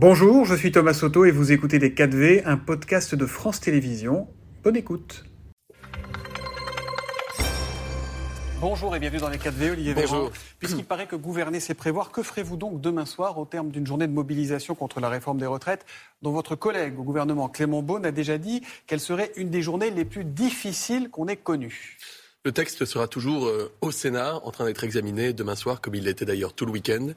Bonjour, je suis Thomas Soto et vous écoutez Les 4V, un podcast de France Télévisions. Bonne écoute. Bonjour et bienvenue dans les 4V, Olivier Bonjour. Puisqu'il paraît que gouverner, c'est prévoir, que ferez-vous donc demain soir au terme d'une journée de mobilisation contre la réforme des retraites dont votre collègue au gouvernement, Clément Beaune, a déjà dit qu'elle serait une des journées les plus difficiles qu'on ait connues Le texte sera toujours euh, au Sénat, en train d'être examiné demain soir, comme il l'était d'ailleurs tout le week-end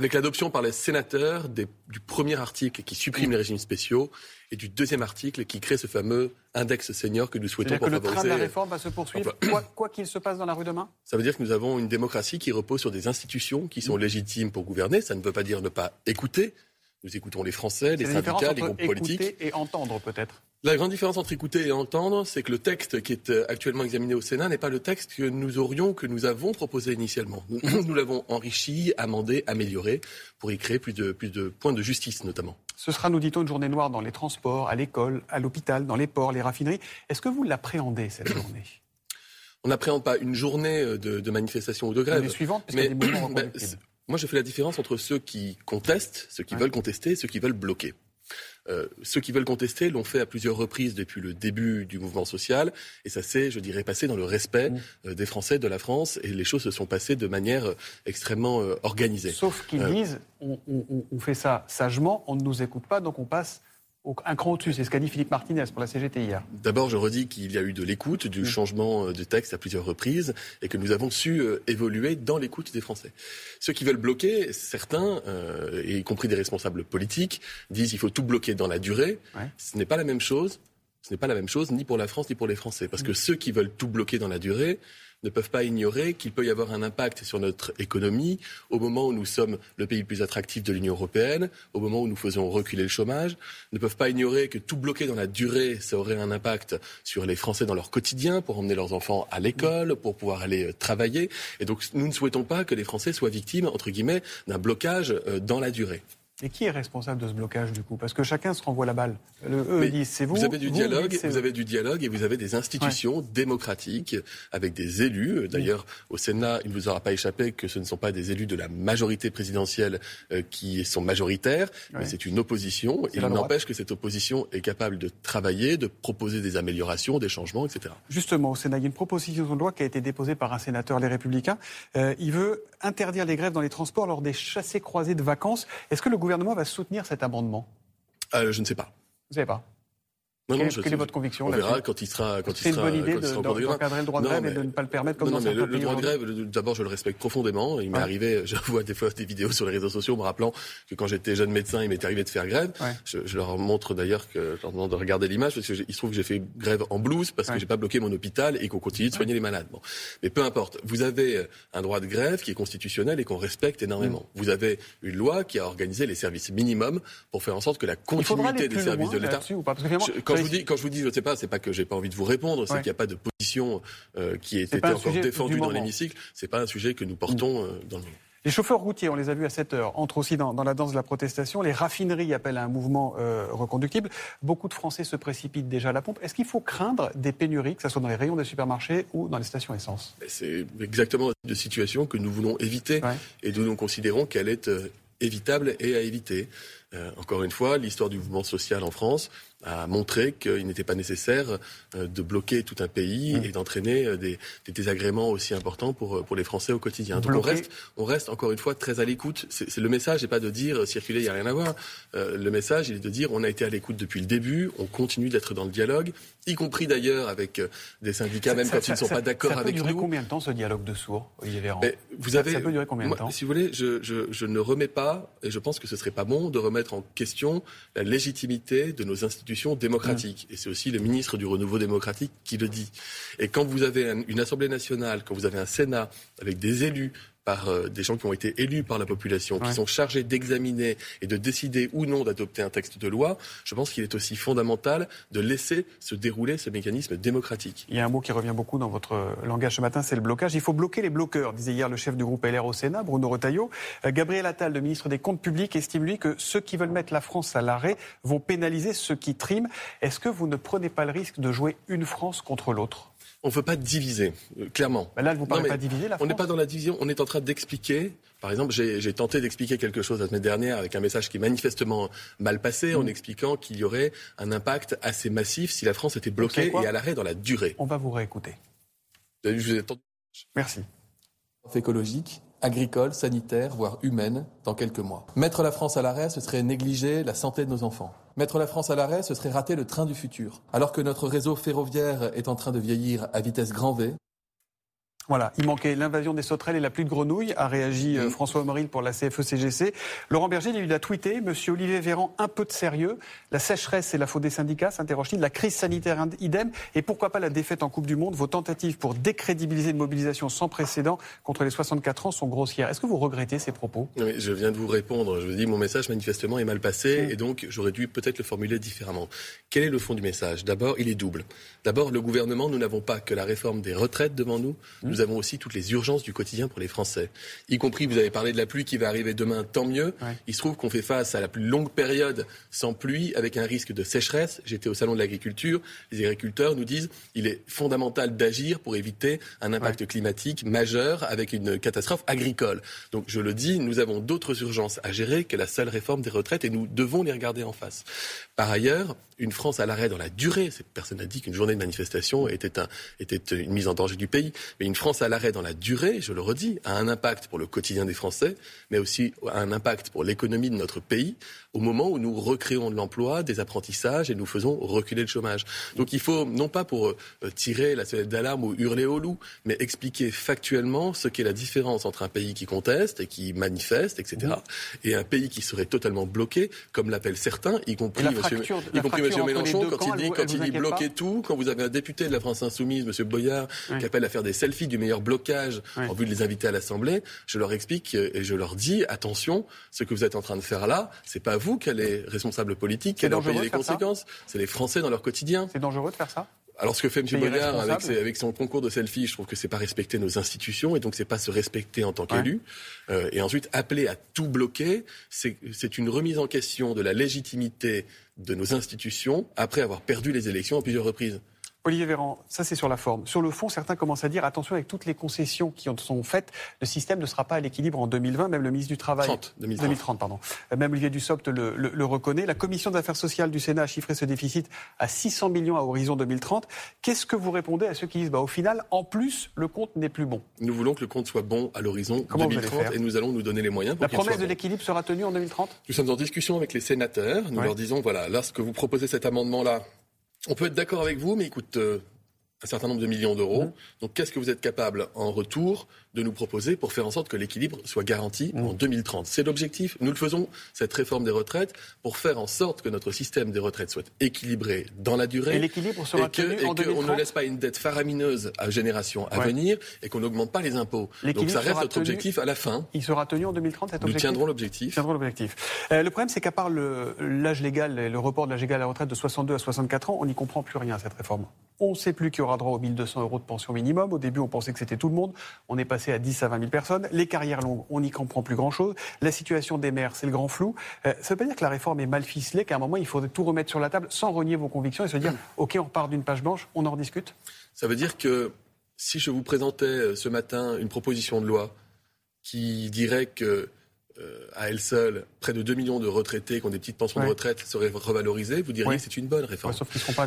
avec l'adoption par les sénateurs du premier article qui supprime les régimes spéciaux et du deuxième article qui crée ce fameux index senior que nous souhaitons pour que le train de la réforme va se poursuivre quoi qu'il se passe dans la rue demain? Ça veut dire que nous avons une démocratie qui repose sur des institutions qui sont légitimes pour gouverner. Ça ne veut pas dire ne pas écouter. Nous écoutons les Français, les syndicats, les groupes politiques. et entendre peut-être la grande différence entre écouter et entendre, c'est que le texte qui est euh, actuellement examiné au Sénat n'est pas le texte que nous aurions, que nous avons proposé initialement. Nous, l'avons enrichi, amendé, amélioré pour y créer plus de, plus de points de justice notamment. Ce sera, nous dit-on, une journée noire dans les transports, à l'école, à l'hôpital, dans les ports, les raffineries. Est-ce que vous l'appréhendez, cette journée? On n'appréhende pas une journée euh, de, manifestation ou de grève. Suivante, parce mais, qu'il y a des mouvements ben, Moi, je fais la différence entre ceux qui contestent, ceux qui veulent contester, et ceux qui veulent bloquer. Euh, ceux qui veulent contester l'ont fait à plusieurs reprises depuis le début du mouvement social, et ça s'est, je dirais, passé dans le respect mmh. euh, des Français, de la France, et les choses se sont passées de manière euh, extrêmement organisée. Sauf qu'ils disent, on, fait ça sagement, on ne nous écoute pas, donc on passe un cran au-dessus. C'est ce qu'a dit Philippe Martinez pour la CGT hier. D'abord, je redis qu'il y a eu de l'écoute, du mm. changement euh, de texte à plusieurs reprises et que nous avons su euh, évoluer dans l'écoute des Français. Ceux qui veulent bloquer, certains, euh, y compris des responsables politiques, disent qu'il faut tout bloquer dans la durée. Ce n'est pas la même chose. Ce n'est pas la même chose ni pour la France ni pour les Français. Parce que mm. ceux qui veulent tout bloquer dans la durée, ne peuvent pas ignorer qu'il peut y avoir un impact sur notre économie au moment où nous sommes le pays le plus attractif de l'Union européenne, au moment où nous faisons reculer le chômage, ne peuvent pas ignorer que tout bloquer dans la durée, ça aurait un impact sur les Français dans leur quotidien, pour emmener leurs enfants à l'école, pour pouvoir aller euh, travailler. Et donc nous ne souhaitons pas que les Français soient victimes, entre guillemets, d'un blocage euh, dans la durée. Et qui est responsable de ce blocage du coup? Parce que chacun se renvoie la balle. Le, eux disent c'est vous. Vous avez du dialogue, vous, avez du dialogue et vous avez des institutions démocratiques avec des élus. D'ailleurs, au Sénat, il ne vous aura pas échappé que ce ne sont pas des élus de la majorité présidentielle euh, qui sont majoritaires, mais c'est une opposition. Et il n'empêche que cette opposition est capable de travailler, de proposer des améliorations, des changements, etc. Justement, au Sénat, il y a une proposition de loi qui a été déposée par un sénateur, les Républicains. Euh, il veut interdire les grèves dans les transports lors des chassés croisés de vacances. Est-ce que le gouvernement va soutenir cet amendement? Euh, Je ne sais pas. Vous ne savez pas? Quelle, est votre conviction On verra quand il sera quand il sera. C'est une bonne idée d'encadrer le droit de grève et de ne pas le permettre comme non, dans le, droit de grève, d'abord, je le respecte profondément. Il m'est arrivé, je vois des fois des vidéos sur les réseaux sociaux me rappelant que quand j'étais jeune médecin, il m'est arrivé de faire grève. Je, je, leur montre d'ailleurs que je leur demande de regarder l'image parce qu'il se trouve que j'ai fait grève en blouse parce que j'ai pas bloqué mon hôpital et qu'on continue de soigner les malades. Bon. Mais peu importe. Vous avez un droit de grève qui est constitutionnel et qu'on respecte énormément. Mm. Vous avez une loi qui a organisé les services minimums pour faire en sorte que la continuité des services de l'État. Quand je vous dis, quand je vous dis, pas, c'est pas que j'ai pas envie de vous répondre, c'est qu'il n'y a pas de position euh, qui ait été encore défendue dans l'hémicycle. C'est pas un sujet que nous portons euh, dans le moment. Les chauffeurs routiers, on les a vus à 7 heures, entrent aussi dans, la danse de la protestation. Les raffineries appellent à un mouvement euh, reconductible. Beaucoup de Français se précipitent déjà à la pompe. Est-ce qu'il faut craindre des pénuries, que ce soit dans les rayons des supermarchés ou dans les stations essence? C'est exactement la de situation que nous voulons éviter et dont nous considérons qu'elle est évitable et à éviter. Encore une fois, l'histoire du mouvement social en France, a montré qu'il n'était pas nécessaire euh, de bloquer tout un pays mmh. et d'entraîner euh, des, des, désagréments aussi importants pour, euh, pour les Français au quotidien. Donc on reste, on reste encore une fois très à l'écoute. C'est, le message n'est pas de dire circuler, il n'y a rien à voir. le message, il est de dire on a été à l'écoute depuis le début, on continue d'être dans le dialogue, y compris d'ailleurs avec des syndicats, même quand ils ne sont pas d'accord avec nous. Ça peut durer combien de temps ce dialogue de sourds, Olivier Véran? Vous avez, ça, peut durer combien de temps? Si vous voulez, je, je, je ne remets pas, et je pense que ce serait pas bon de remettre en question la légitimité de nos institutions démocratique. Et c'est aussi le ministre du Renouveau démocratique qui le dit. Et quand vous avez une Assemblée nationale, quand vous avez un Sénat avec des élus par euh, des gens qui ont été élus par la population, qui sont chargés d'examiner et de décider ou non d'adopter un texte de loi, je pense qu'il est aussi fondamental de laisser se dérouler ce mécanisme démocratique. Il y a un mot qui revient beaucoup dans votre langage ce matin, c'est le blocage. Il faut bloquer les bloqueurs, disait hier le chef du groupe LR au Sénat, Bruno Retailleau. Euh, Gabriel Attal, le ministre des Comptes publics, estime lui que ceux qui veulent mettre la France à l'arrêt vont pénaliser ceux qui triment. Est-ce que vous ne prenez pas le risque de jouer une France contre l'autre? On ne veut pas diviser, euh, clairement. là, vous parlez pas diviser la France. On n'est pas dans la division, on est en train d'expliquer. Par exemple, j'ai tenté d'expliquer quelque chose la semaine dernière avec un message qui est manifestement mal passé en mm. expliquant qu'il y aurait un impact assez massif si la France était bloquée et à l'arrêt dans la durée. On va vous réécouter. Je vous ai Merci. Écologique, agricole, sanitaire, voire humaine, dans quelques mois. Mettre la France à l'arrêt, ce serait négliger la santé de nos enfants. Mettre la France à l'arrêt, ce serait rater le train du futur. Alors que notre réseau ferroviaire est en train de vieillir à vitesse grand V, voilà, il manquait l'invasion des sauterelles et la pluie de grenouilles, a réagi euh, François Moril pour la CFE-CGC. Laurent Berger, il a tweeté, Monsieur Olivier Véran, un peu de sérieux. La sécheresse et la faute des syndicats, s'interroge-t-il. La crise sanitaire, idem. Et pourquoi pas la défaite en Coupe du Monde Vos tentatives pour décrédibiliser une mobilisation sans précédent contre les 64 ans sont grossières. Est-ce que vous regrettez ces propos? Je viens de vous répondre. Je vous dis, mon message manifestement est mal passé mm. et donc j'aurais dû peut-être le formuler différemment. Quel est le fond du message? D'abord, il est double. D'abord, le gouvernement, nous n'avons pas que la réforme des retraites devant nous. Nous avons aussi toutes les urgences du quotidien pour les Français. Y compris, vous avez parlé de la pluie qui va arriver demain, tant mieux. Il se trouve qu'on fait face à la plus longue période sans pluie, avec un risque de sécheresse. J'étais au salon de l'agriculture. Les agriculteurs nous disent il est fondamental d'agir pour éviter un impact climatique majeur avec une catastrophe agricole. Donc, je le dis, nous avons d'autres urgences à gérer que la seule réforme des retraites et nous devons les regarder en face. Par ailleurs, une France à l'arrêt dans la durée, personne a dit qu'une journée de manifestation était, un, était une mise en danger du pays, mais une France à l'arrêt dans la durée, je le redis, a un impact pour le quotidien des Français, mais aussi un impact pour l'économie de notre pays, au moment où nous recréons de l'emploi, des apprentissages et nous faisons reculer le chômage. Donc il faut, non pas pour euh, tirer la sonnette d'alarme ou hurler au loup, mais expliquer factuellement ce qu'est la différence entre un pays qui conteste et qui manifeste, etc., et un pays qui serait totalement bloqué, comme l'appellent certains, y compris M. Mélenchon, quand il dit, quand il dit bloquer tout, quand vous avez un député de la France Insoumise, M. Boyard, qui appelle à faire des selfies du meilleur blocage en vue de les inviter à l'Assemblée, je leur explique et je leur dis, attention, ce que vous êtes en train de faire là, c'est pas vous qu'elle est responsable politique, qu'elle en payer les conséquences. C'est les Français dans leur quotidien. C'est dangereux de faire ça alors ce que fait M. Boyard avec, avec, son concours de selfie, je trouve que c'est pas respecter nos institutions et donc c'est pas se respecter en tant qu'élu. Euh, et ensuite appeler à tout bloquer, c'est une remise en question de la légitimité de nos institutions après avoir perdu les élections à plusieurs reprises. Olivier Véran, ça c'est sur la forme. Sur le fond, certains commencent à dire attention avec toutes les concessions qui sont faites, le système ne sera pas à l'équilibre en 2020. Même le ministre du Travail, 30, 2030. pardon. Même Olivier Dussopt le, le, reconnaît. La commission d'affaires sociales du Sénat a chiffré ce déficit à 600 millions à horizon 2030. Qu'est-ce que vous répondez à ceux qui disent bah, au final, en plus, le compte n'est plus bon? Nous voulons que le compte soit bon à l'horizon 2030 et nous allons nous donner les moyens. Pour la promesse de l'équilibre sera tenue en 2030 Nous sommes en discussion avec les sénateurs. Nous leur disons voilà, là, ce que vous proposez cet amendement-là, on peut être d'accord avec vous, mais écoute, euh, un certain nombre de millions d'euros. Mmh. Donc qu'est-ce que vous êtes capable en retour de nous proposer pour faire en sorte que l'équilibre soit garanti mmh. en 2030 C'est l'objectif. Nous le faisons, cette réforme des retraites, pour faire en sorte que notre système des retraites soit équilibré dans la durée. Et l'équilibre sera et et qu'on ne laisse pas une dette faramineuse à génération à venir et qu'on n'augmente pas les impôts. Donc ça reste notre objectif à la fin. Il sera tenu en 2030 cet objectif Nous tiendrons l'objectif. L'objectif. Euh, le problème, c'est qu'à part l'âge légal et le report de l'âge légal à la retraite de 62 à 64 ans, on n'y comprend plus rien à cette réforme. On ne sait plus qui aura droit aux 1200 euros de pension minimum. Au début, on pensait que c'était tout le monde. On est passé à 10 à 20 000 personnes. Les carrières longues, on n'y comprend plus grand-chose. La situation des maires, c'est le grand flou. Euh, ça ne veut pas dire que la réforme est mal ficelée, qu'à un moment, il faudrait tout remettre sur la table sans renier vos convictions et se dire, OK, on repart d'une page blanche, on en rediscute Ça veut dire que si je vous présentais euh, ce matin une proposition de loi qui dirait que euh, à elle seule, près de 2 millions de retraités qui ont des petites pensions de retraite seraient revalorisés, vous diriez que c'est une bonne réforme.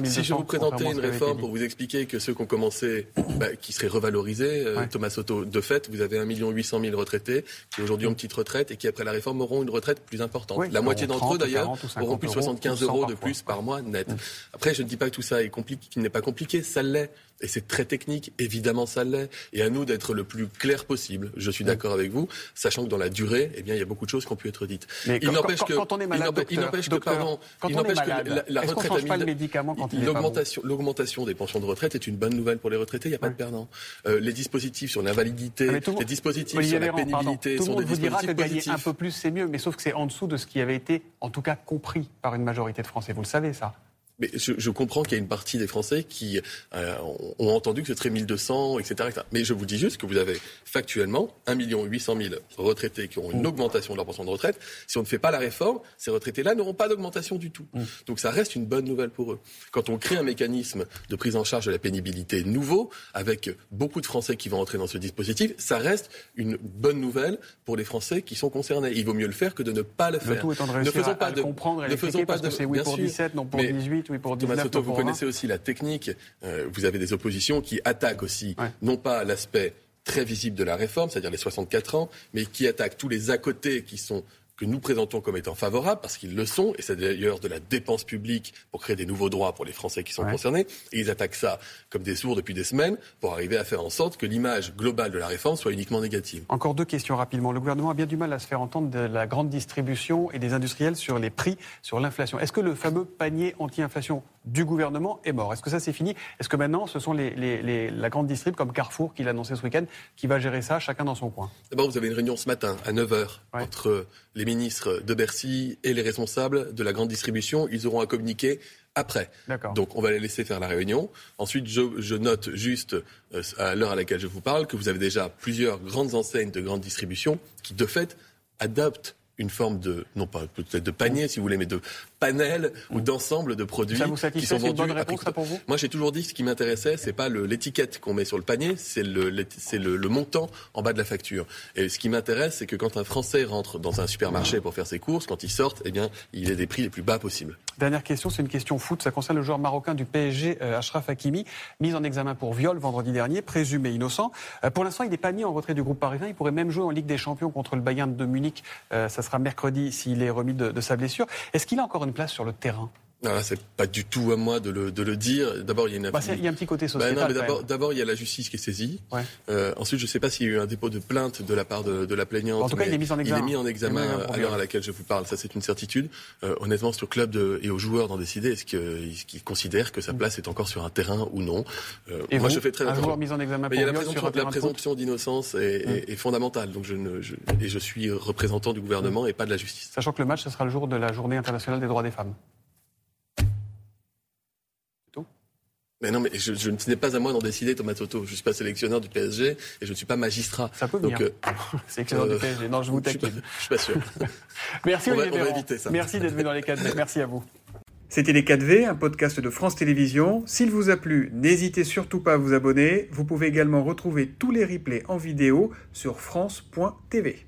si je vous présentais une réforme pour vous expliquer que ceux qui ont commencé, bah, qui seraient revalorisés, euh, Thomas Soto, de fait, vous avez 1 800 000 retraités qui aujourd'hui ont une petite retraite et qui après la réforme auront une retraite plus importante. la moitié d'entre eux d'ailleurs auront plus de 75 euros, de plus par mois net. Après, je ne dis pas que tout ça est compliqué, qu'il n'est pas compliqué, ça l'est. Et c'est très technique, évidemment ça l'est. Et à nous d'être le plus clair possible. Je suis d'accord avec vous, sachant que dans la durée, eh bien, il y a beaucoup de choses qui ont pu être dites. Mais il n'empêche que, quand on est malade, il n'empêche que, pardon, il n'empêche que la, la retraite change pas le médicament quand il l'augmentation, l'augmentation des pensions de retraite est une bonne nouvelle pour les retraités. Il n'y a pas de perdant. Euh, les dispositifs sur l'invalidité, ah, les dispositifs sur la pénibilité sont des dispositifs positifs. que gagner un peu plus, c'est mieux, mais sauf que c'est en dessous de ce qui avait été, en tout cas, compris par une majorité de Français. Vous le savez, ça. Mais je, comprends qu'il y a une partie des Français qui euh, ont entendu que ce serait 1200, etc., etc., Mais je vous dis juste que vous avez factuellement 1 800 000 retraités qui ont une mmh. augmentation de leur pension de retraite. Si on ne fait pas la réforme, ces retraités-là n'auront pas d'augmentation du tout. Mmh. Donc ça reste une bonne nouvelle pour eux. Quand on crée un mécanisme de prise en charge de la pénibilité nouveau, avec beaucoup de Français qui vont entrer dans ce dispositif, ça reste une bonne nouvelle pour les Français qui sont concernés. Il vaut mieux le faire que de ne pas le faire. Le tout étant de ne faisons pas de, comprendre et ne faisons pas de, c'est oui pour 17, non pour 18 pour Thomas Soto, vous connaissez aussi la technique. Euh, vous avez des oppositions qui attaquent aussi, non pas l'aspect très visible de la réforme, c'est-à-dire les 64 ans, mais qui attaquent tous les à côté qui sont que nous présentons comme étant favorables, parce qu'ils le sont, et c'est d'ailleurs de la dépense publique pour créer des nouveaux droits pour les Français qui sont concernés, et ils attaquent ça comme des sourds depuis des semaines pour arriver à faire en sorte que l'image globale de la réforme soit uniquement négative. Encore deux questions rapidement. Le gouvernement a bien du mal à se faire entendre de la grande distribution et des industriels sur les prix, sur l'inflation. Est-ce que le fameux panier anti-inflation du gouvernement est mort Est-ce que ça c'est fini? Est-ce que maintenant ce sont les, la grande distrib comme Carrefour qui l'a annoncé ce week-end qui va gérer ça, chacun dans son coin? D'abord, vous avez une réunion ce matin à 9h entre les ministres de Bercy et les responsables de la grande distribution. Ils auront à communiquer après. Donc on va les laisser faire la réunion. Ensuite, je, note juste euh, à l'heure à laquelle je vous parle que vous avez déjà plusieurs grandes enseignes de grande distribution qui, de fait, adoptent une forme de, non pas peut-être de panier si vous voulez, mais de panel ou d'ensemble de produits ça vous qui sont vendus. Bonne réponse, pour vous Moi, j'ai toujours dit que ce qui m'intéressait, c'est pas l'étiquette qu'on met sur le panier, c'est le, le, le, montant en bas de la facture. Et ce qui m'intéresse, c'est que quand un Français rentre dans un supermarché pour faire ses courses, quand il sort, eh bien, il ait des prix les plus bas possibles. Dernière question, c'est une question foot. Ça concerne le joueur marocain du PSG, euh, Ashraf Hakimi, mis en examen pour viol vendredi dernier, présumé innocent. Euh, pour l'instant, il n'est pas mis en retrait du groupe parisien. Il pourrait même jouer en Ligue des Champions contre le Bayern de Munich. Euh, ça sera mercredi s'il est remis de, sa blessure. Est-ce qu'il a encore une place sur le terrain? Non, c'est pas du tout à moi de le, de le dire. D'abord, il y a une. Bah, il y a un petit côté bah, sociétal. d'abord, d'abord, il y a la justice qui est saisie. Ouais. Euh, ensuite, je ne sais pas s'il y a eu un dépôt de plainte de la part de, de la plaignante. En tout cas, il est mis en examen. Il est mis en examen à l'heure à laquelle je vous parle. Ça, c'est une certitude. Euh, honnêtement, c'est au club de, et aux joueurs d'en décider est-ce qu'ils considèrent que sa mm. place est encore sur un terrain ou non? Euh, et moi, je fais très joueur mis en examen pour il y a la présomption, la présomption d'innocence est, mm. est, fondamentale. Donc, je, ne, je, et je suis représentant du gouvernement et pas de la justice. Sachant que le match, ce sera le jour de la Journée internationale des droits des femmes. Mais non, mais je, je, ce n'est pas à moi d'en décider, Thomas Toto. Je ne suis pas sélectionneur du PSG et je ne suis pas magistrat. Ça peut venir. Donc, euh, sélectionneur du PSG. Non, je vous taquine. Je ne suis pas sûr. Merci on va, on va éviter ça. Merci d'être venu dans les 4V. Merci à vous. C'était Les 4V, un podcast de France Télévisions. S'il vous a plu, n'hésitez surtout pas à vous abonner. Vous pouvez également retrouver tous les replays en vidéo sur France.tv.